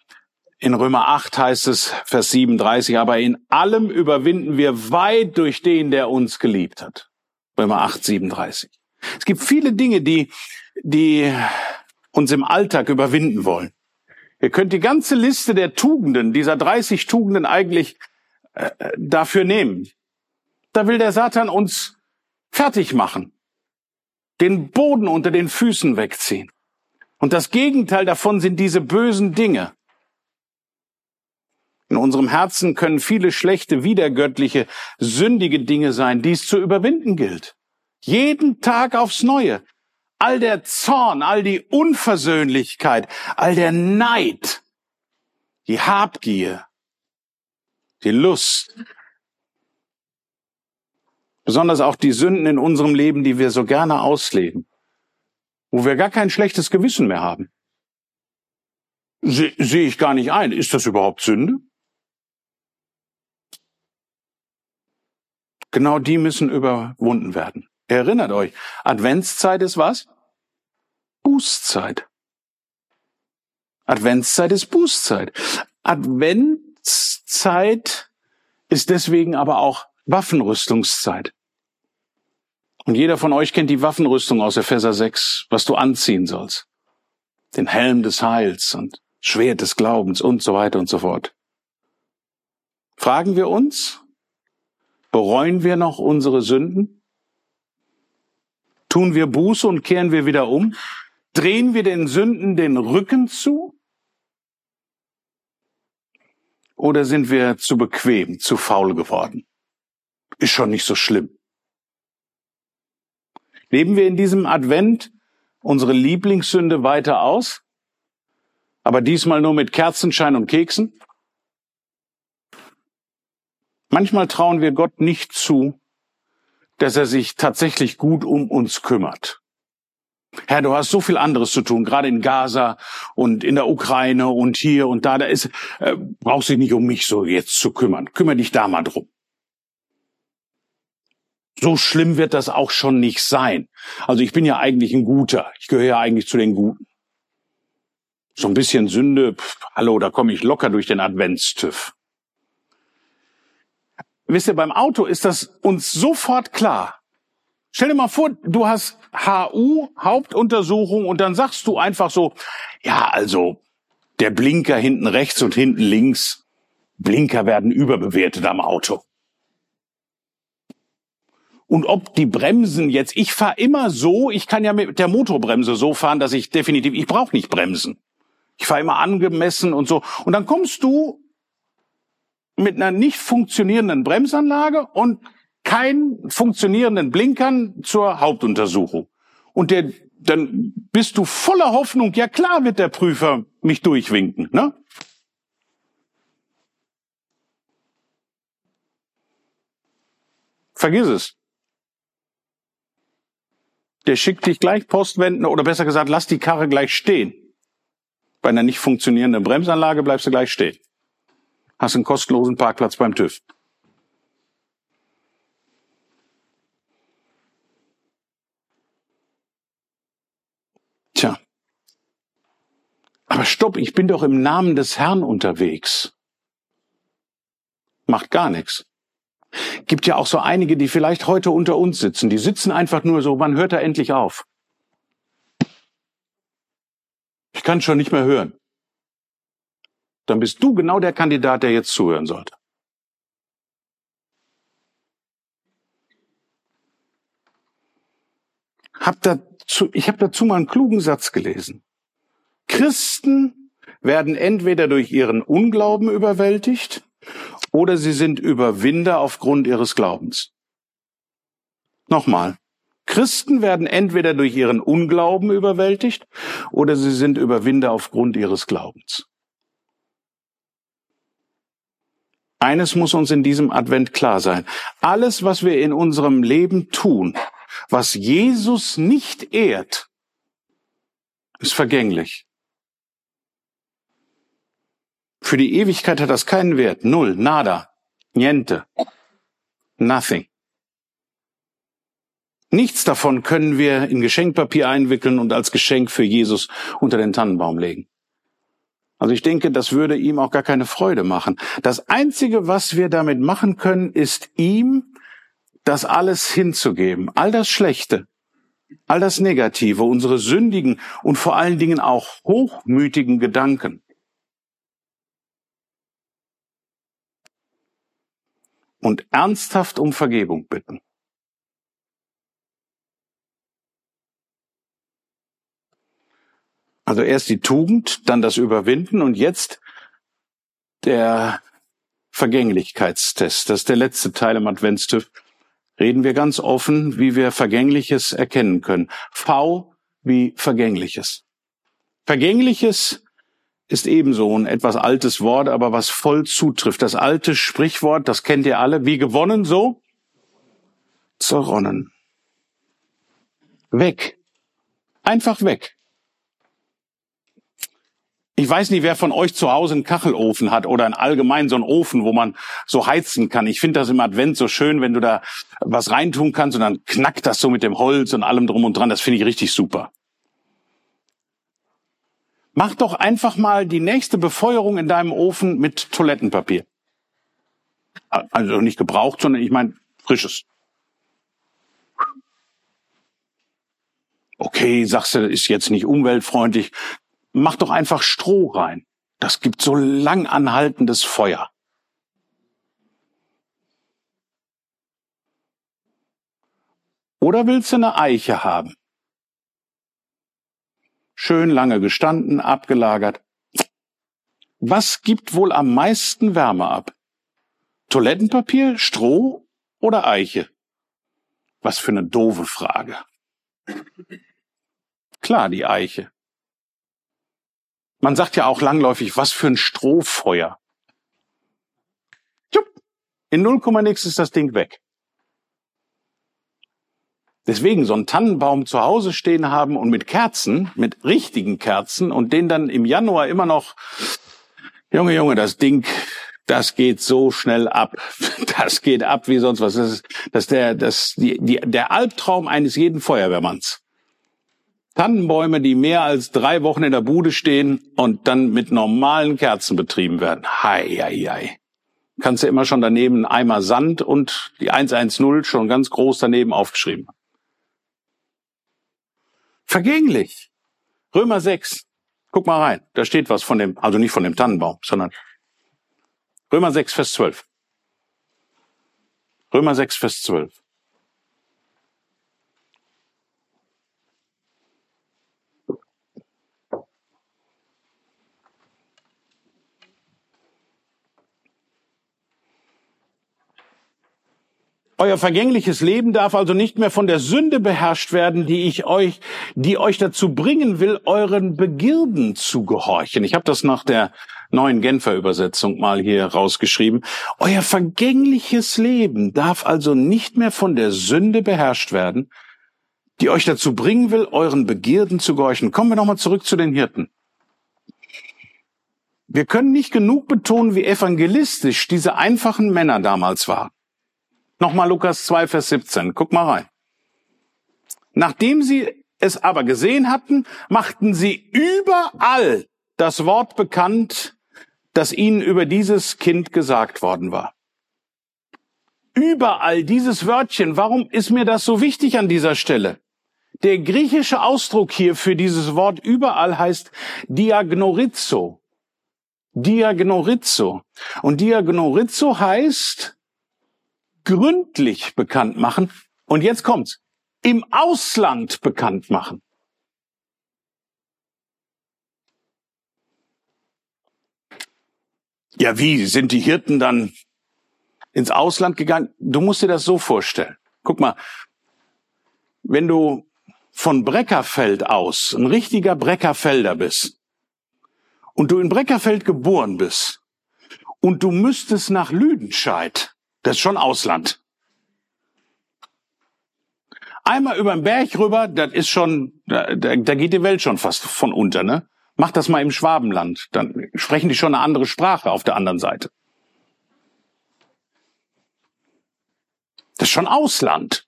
in Römer 8 heißt es, Vers 37, aber in allem überwinden wir weit durch den, der uns geliebt hat. Römer 8, 37. Es gibt viele Dinge, die, die uns im Alltag überwinden wollen. Ihr könnt die ganze Liste der Tugenden, dieser 30 Tugenden eigentlich äh, dafür nehmen. Da will der Satan uns fertig machen, den Boden unter den Füßen wegziehen. Und das Gegenteil davon sind diese bösen Dinge. In unserem Herzen können viele schlechte, widergöttliche, sündige Dinge sein, die es zu überwinden gilt. Jeden Tag aufs Neue. All der Zorn, all die Unversöhnlichkeit, all der Neid, die Habgier, die Lust. Besonders auch die Sünden in unserem Leben, die wir so gerne ausleben, wo wir gar kein schlechtes Gewissen mehr haben. Sehe ich gar nicht ein. Ist das überhaupt Sünde? Genau die müssen überwunden werden. Erinnert euch, Adventszeit ist was? Bußzeit. Adventszeit ist Bußzeit. Adventszeit ist deswegen aber auch Waffenrüstungszeit. Und jeder von euch kennt die Waffenrüstung aus Epheser 6, was du anziehen sollst. Den Helm des Heils und Schwert des Glaubens und so weiter und so fort. Fragen wir uns, Bereuen wir noch unsere Sünden? Tun wir Buße und kehren wir wieder um? Drehen wir den Sünden den Rücken zu? Oder sind wir zu bequem, zu faul geworden? Ist schon nicht so schlimm. Leben wir in diesem Advent unsere Lieblingssünde weiter aus? Aber diesmal nur mit Kerzenschein und Keksen? Manchmal trauen wir Gott nicht zu, dass er sich tatsächlich gut um uns kümmert. Herr, du hast so viel anderes zu tun, gerade in Gaza und in der Ukraine und hier und da. Da ist, äh, brauchst dich nicht um mich so jetzt zu kümmern. Kümmer dich da mal drum. So schlimm wird das auch schon nicht sein. Also ich bin ja eigentlich ein Guter. Ich gehöre ja eigentlich zu den Guten. So ein bisschen Sünde, pff, hallo, da komme ich locker durch den Adventstüff. Wisst ihr, beim Auto ist das uns sofort klar. Stell dir mal vor, du hast HU, Hauptuntersuchung, und dann sagst du einfach so, ja, also der Blinker hinten rechts und hinten links, Blinker werden überbewertet am Auto. Und ob die Bremsen jetzt, ich fahre immer so, ich kann ja mit der Motorbremse so fahren, dass ich definitiv, ich brauche nicht bremsen. Ich fahre immer angemessen und so. Und dann kommst du mit einer nicht funktionierenden Bremsanlage und keinen funktionierenden Blinkern zur Hauptuntersuchung. Und der, dann bist du voller Hoffnung, ja klar wird der Prüfer mich durchwinken, ne? Vergiss es. Der schickt dich gleich Postwenden oder besser gesagt, lass die Karre gleich stehen. Bei einer nicht funktionierenden Bremsanlage bleibst du gleich stehen. Hast einen kostenlosen Parkplatz beim TÜV. Tja. Aber stopp, ich bin doch im Namen des Herrn unterwegs. Macht gar nichts. Gibt ja auch so einige, die vielleicht heute unter uns sitzen. Die sitzen einfach nur so, wann hört er endlich auf? Ich kann schon nicht mehr hören. Dann bist du genau der Kandidat, der jetzt zuhören sollte. Hab dazu, ich habe dazu mal einen klugen Satz gelesen. Christen werden entweder durch ihren Unglauben überwältigt oder sie sind Überwinder aufgrund ihres Glaubens. Nochmal. Christen werden entweder durch ihren Unglauben überwältigt oder sie sind Überwinder aufgrund ihres Glaubens. Eines muss uns in diesem Advent klar sein. Alles, was wir in unserem Leben tun, was Jesus nicht ehrt, ist vergänglich. Für die Ewigkeit hat das keinen Wert. Null, nada, niente, nothing. Nichts davon können wir in Geschenkpapier einwickeln und als Geschenk für Jesus unter den Tannenbaum legen. Also ich denke, das würde ihm auch gar keine Freude machen. Das Einzige, was wir damit machen können, ist ihm das alles hinzugeben. All das Schlechte, all das Negative, unsere sündigen und vor allen Dingen auch hochmütigen Gedanken. und ernsthaft um Vergebung bitten. Also erst die Tugend, dann das Überwinden und jetzt der Vergänglichkeitstest. Das ist der letzte Teil im Adventstift. Reden wir ganz offen, wie wir Vergängliches erkennen können. V wie Vergängliches. Vergängliches ist ebenso ein etwas altes Wort, aber was voll zutrifft. Das alte Sprichwort, das kennt ihr alle, wie gewonnen, so zerronnen. Weg. Einfach weg. Ich weiß nicht, wer von euch zu Hause einen Kachelofen hat oder einen allgemein so einen Ofen, wo man so heizen kann. Ich finde das im Advent so schön, wenn du da was reintun kannst und dann knackt das so mit dem Holz und allem drum und dran. Das finde ich richtig super. Mach doch einfach mal die nächste Befeuerung in deinem Ofen mit Toilettenpapier. Also nicht gebraucht, sondern ich meine frisches. Okay, sagst du, ist jetzt nicht umweltfreundlich. Mach doch einfach Stroh rein. Das gibt so lang anhaltendes Feuer. Oder willst du eine Eiche haben? schön lange gestanden, abgelagert. Was gibt wohl am meisten Wärme ab? Toilettenpapier, Stroh oder Eiche? Was für eine doofe Frage. Klar, die Eiche. Man sagt ja auch langläufig, was für ein Strohfeuer. Jupp, in 0, nix ist das Ding weg. Deswegen so einen Tannenbaum zu Hause stehen haben und mit Kerzen, mit richtigen Kerzen und den dann im Januar immer noch, Junge, Junge, das Ding, das geht so schnell ab. Das geht ab wie sonst was. Das ist, das ist der, das, die, die, der Albtraum eines jeden Feuerwehrmanns. Tannenbäume, die mehr als drei Wochen in der Bude stehen und dann mit normalen Kerzen betrieben werden. Hei, hei, hei. Kannst du immer schon daneben einen Eimer Sand und die 110 schon ganz groß daneben aufgeschrieben. Vergänglich. Römer 6. Guck mal rein. Da steht was von dem, also nicht von dem Tannenbaum, sondern Römer 6, Vers 12. Römer 6, Vers 12. Euer vergängliches Leben darf also nicht mehr von der Sünde beherrscht werden, die ich euch, die euch dazu bringen will, euren Begierden zu gehorchen. Ich habe das nach der neuen Genfer Übersetzung mal hier rausgeschrieben. Euer vergängliches Leben darf also nicht mehr von der Sünde beherrscht werden, die euch dazu bringen will, euren Begierden zu gehorchen. Kommen wir nochmal zurück zu den Hirten. Wir können nicht genug betonen, wie evangelistisch diese einfachen Männer damals waren. Nochmal Lukas 2, Vers 17. Guck mal rein. Nachdem sie es aber gesehen hatten, machten sie überall das Wort bekannt, das ihnen über dieses Kind gesagt worden war. Überall dieses Wörtchen. Warum ist mir das so wichtig an dieser Stelle? Der griechische Ausdruck hier für dieses Wort überall heißt Diagnorizo. Diagnorizo. Und Diagnorizo heißt gründlich bekannt machen. Und jetzt kommt's. Im Ausland bekannt machen. Ja, wie sind die Hirten dann ins Ausland gegangen? Du musst dir das so vorstellen. Guck mal, wenn du von Breckerfeld aus ein richtiger Breckerfelder bist und du in Breckerfeld geboren bist und du müsstest nach Lüdenscheid, das ist schon Ausland. Einmal über den Berg rüber, das ist schon, da, da, da geht die Welt schon fast von unter, ne? Mach das mal im Schwabenland, dann sprechen die schon eine andere Sprache auf der anderen Seite. Das ist schon Ausland.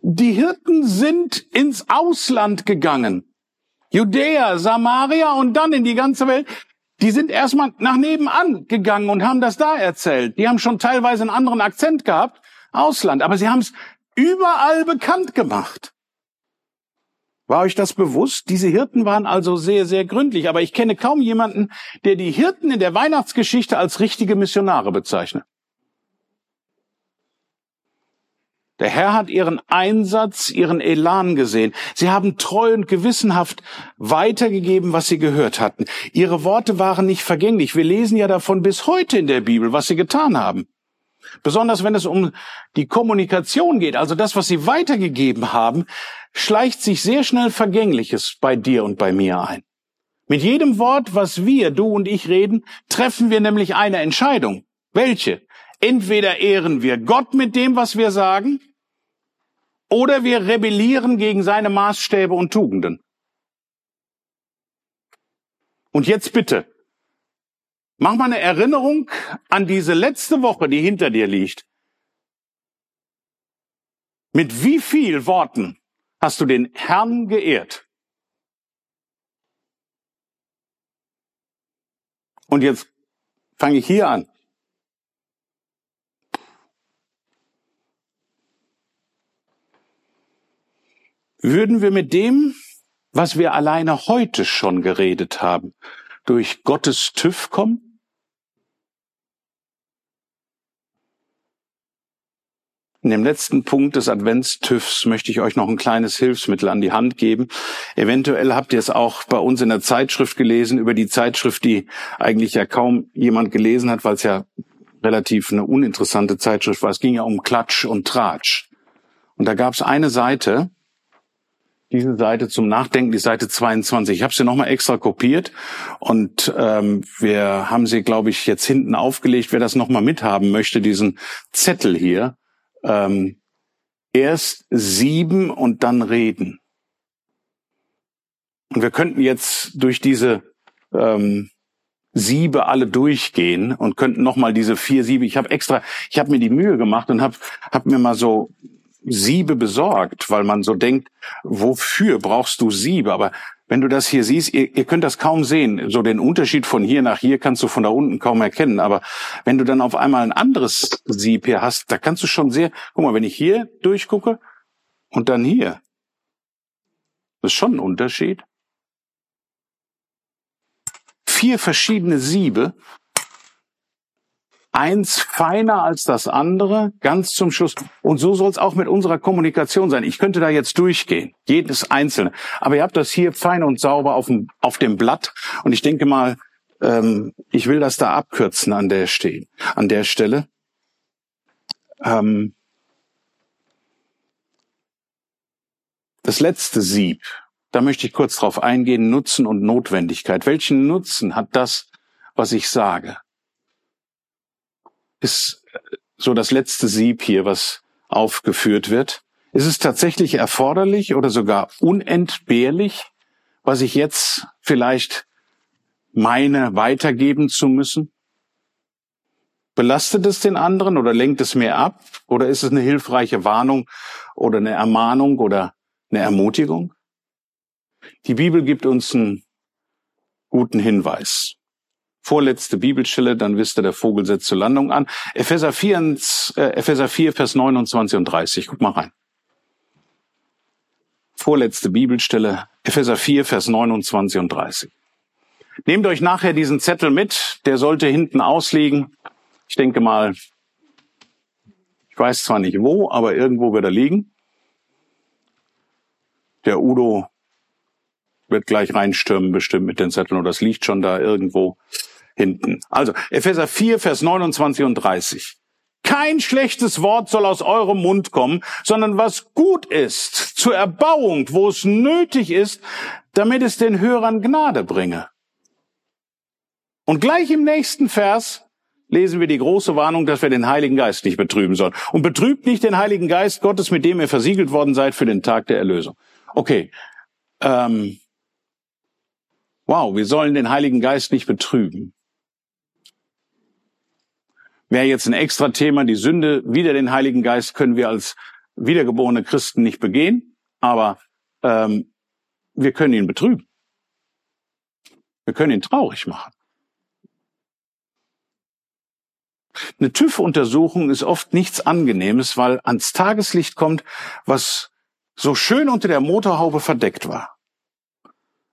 Die Hirten sind ins Ausland gegangen. Judäa, Samaria und dann in die ganze Welt. Die sind erstmal nach nebenan gegangen und haben das da erzählt. Die haben schon teilweise einen anderen Akzent gehabt, Ausland, aber sie haben es überall bekannt gemacht. War euch das bewusst? Diese Hirten waren also sehr, sehr gründlich, aber ich kenne kaum jemanden, der die Hirten in der Weihnachtsgeschichte als richtige Missionare bezeichnet. Der Herr hat ihren Einsatz, ihren Elan gesehen. Sie haben treu und gewissenhaft weitergegeben, was sie gehört hatten. Ihre Worte waren nicht vergänglich. Wir lesen ja davon bis heute in der Bibel, was sie getan haben. Besonders wenn es um die Kommunikation geht, also das, was sie weitergegeben haben, schleicht sich sehr schnell Vergängliches bei dir und bei mir ein. Mit jedem Wort, was wir, du und ich reden, treffen wir nämlich eine Entscheidung. Welche? Entweder ehren wir Gott mit dem, was wir sagen, oder wir rebellieren gegen seine Maßstäbe und Tugenden. Und jetzt bitte, mach mal eine Erinnerung an diese letzte Woche, die hinter dir liegt. Mit wie viel Worten hast du den Herrn geehrt? Und jetzt fange ich hier an. Würden wir mit dem, was wir alleine heute schon geredet haben, durch Gottes TÜV kommen? In dem letzten Punkt des Advents-TÜVs möchte ich euch noch ein kleines Hilfsmittel an die Hand geben. Eventuell habt ihr es auch bei uns in der Zeitschrift gelesen, über die Zeitschrift, die eigentlich ja kaum jemand gelesen hat, weil es ja relativ eine uninteressante Zeitschrift war. Es ging ja um Klatsch und Tratsch. Und da gab es eine Seite, diese Seite zum Nachdenken, die Seite 22. Ich habe sie nochmal extra kopiert und ähm, wir haben sie, glaube ich, jetzt hinten aufgelegt. Wer das nochmal mithaben möchte, diesen Zettel hier. Ähm, erst sieben und dann reden. Und wir könnten jetzt durch diese ähm, Siebe alle durchgehen und könnten nochmal diese vier Siebe. Ich habe extra, ich habe mir die Mühe gemacht und habe hab mir mal so Siebe besorgt, weil man so denkt, wofür brauchst du Siebe? Aber wenn du das hier siehst, ihr, ihr könnt das kaum sehen. So den Unterschied von hier nach hier kannst du von da unten kaum erkennen. Aber wenn du dann auf einmal ein anderes Sieb hier hast, da kannst du schon sehr, guck mal, wenn ich hier durchgucke und dann hier, das ist schon ein Unterschied. Vier verschiedene Siebe eins feiner als das andere, ganz zum Schluss. Und so soll es auch mit unserer Kommunikation sein. Ich könnte da jetzt durchgehen, jedes einzelne. Aber ihr habt das hier fein und sauber auf dem, auf dem Blatt. Und ich denke mal, ähm, ich will das da abkürzen an der, Ste an der Stelle. Ähm, das letzte Sieb, da möchte ich kurz drauf eingehen, Nutzen und Notwendigkeit. Welchen Nutzen hat das, was ich sage? Ist so das letzte Sieb hier, was aufgeführt wird. Ist es tatsächlich erforderlich oder sogar unentbehrlich, was ich jetzt vielleicht meine weitergeben zu müssen? Belastet es den anderen oder lenkt es mehr ab? Oder ist es eine hilfreiche Warnung oder eine Ermahnung oder eine Ermutigung? Die Bibel gibt uns einen guten Hinweis vorletzte Bibelstelle, dann wisst ihr, der Vogel setzt zur Landung an. Epheser 4, äh, Epheser 4, Vers 29 und 30. Guck mal rein. Vorletzte Bibelstelle, Epheser 4, Vers 29 und 30. Nehmt euch nachher diesen Zettel mit, der sollte hinten ausliegen. Ich denke mal, ich weiß zwar nicht wo, aber irgendwo wird er liegen. Der Udo wird gleich reinstürmen, bestimmt mit den Zetteln, oder das liegt schon da irgendwo hinten. Also Epheser 4, Vers 29 und 30. Kein schlechtes Wort soll aus eurem Mund kommen, sondern was gut ist zur Erbauung, wo es nötig ist, damit es den Hörern Gnade bringe. Und gleich im nächsten Vers lesen wir die große Warnung, dass wir den Heiligen Geist nicht betrüben sollen. Und betrübt nicht den Heiligen Geist Gottes, mit dem ihr versiegelt worden seid für den Tag der Erlösung. Okay. Ähm, wow, wir sollen den Heiligen Geist nicht betrüben. Wäre jetzt ein extra Thema, die Sünde wider den Heiligen Geist können wir als wiedergeborene Christen nicht begehen, aber ähm, wir können ihn betrüben. Wir können ihn traurig machen. Eine TÜV-Untersuchung ist oft nichts Angenehmes, weil ans Tageslicht kommt, was so schön unter der Motorhaube verdeckt war.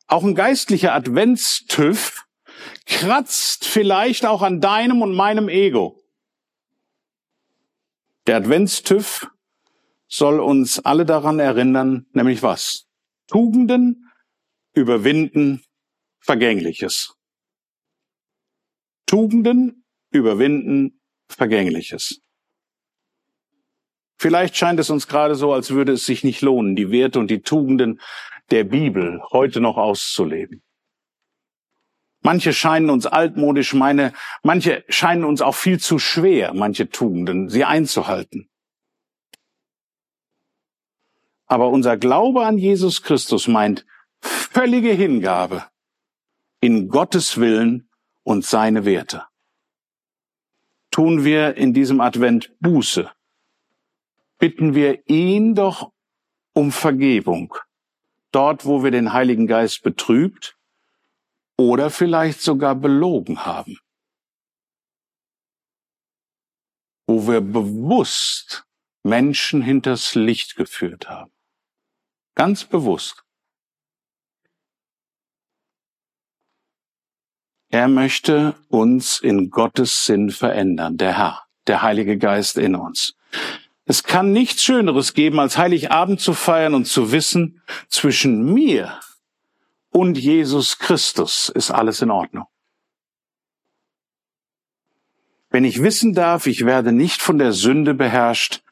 Auch ein geistlicher Advents-TÜV kratzt vielleicht auch an deinem und meinem Ego. Der Adventstüff soll uns alle daran erinnern, nämlich was? Tugenden überwinden Vergängliches. Tugenden überwinden Vergängliches. Vielleicht scheint es uns gerade so, als würde es sich nicht lohnen, die Werte und die Tugenden der Bibel heute noch auszuleben. Manche scheinen uns altmodisch, meine, manche scheinen uns auch viel zu schwer, manche Tugenden, sie einzuhalten. Aber unser Glaube an Jesus Christus meint völlige Hingabe in Gottes Willen und seine Werte. Tun wir in diesem Advent Buße, bitten wir ihn doch um Vergebung, dort wo wir den Heiligen Geist betrübt oder vielleicht sogar belogen haben. Wo wir bewusst Menschen hinters Licht geführt haben. Ganz bewusst. Er möchte uns in Gottes Sinn verändern, der Herr, der Heilige Geist in uns. Es kann nichts Schöneres geben, als Heiligabend zu feiern und zu wissen, zwischen mir und Jesus Christus ist alles in Ordnung. Wenn ich wissen darf, ich werde nicht von der Sünde beherrscht,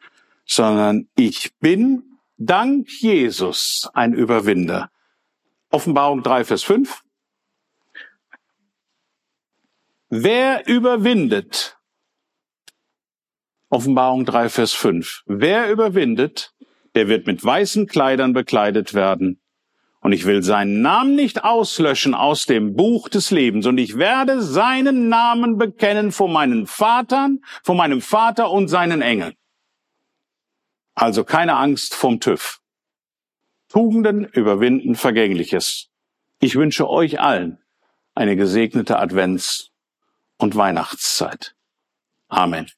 sondern ich bin dank Jesus ein Überwinder. Offenbarung 3, Vers 5. Wer überwindet? Offenbarung 3, Vers 5. Wer überwindet, der wird mit weißen Kleidern bekleidet werden. Und ich will seinen Namen nicht auslöschen aus dem Buch des Lebens. Und ich werde seinen Namen bekennen vor meinen Vatern, vor meinem Vater und seinen Engeln. Also keine Angst vom TÜV. Tugenden überwinden Vergängliches. Ich wünsche euch allen eine gesegnete Advents- und Weihnachtszeit. Amen.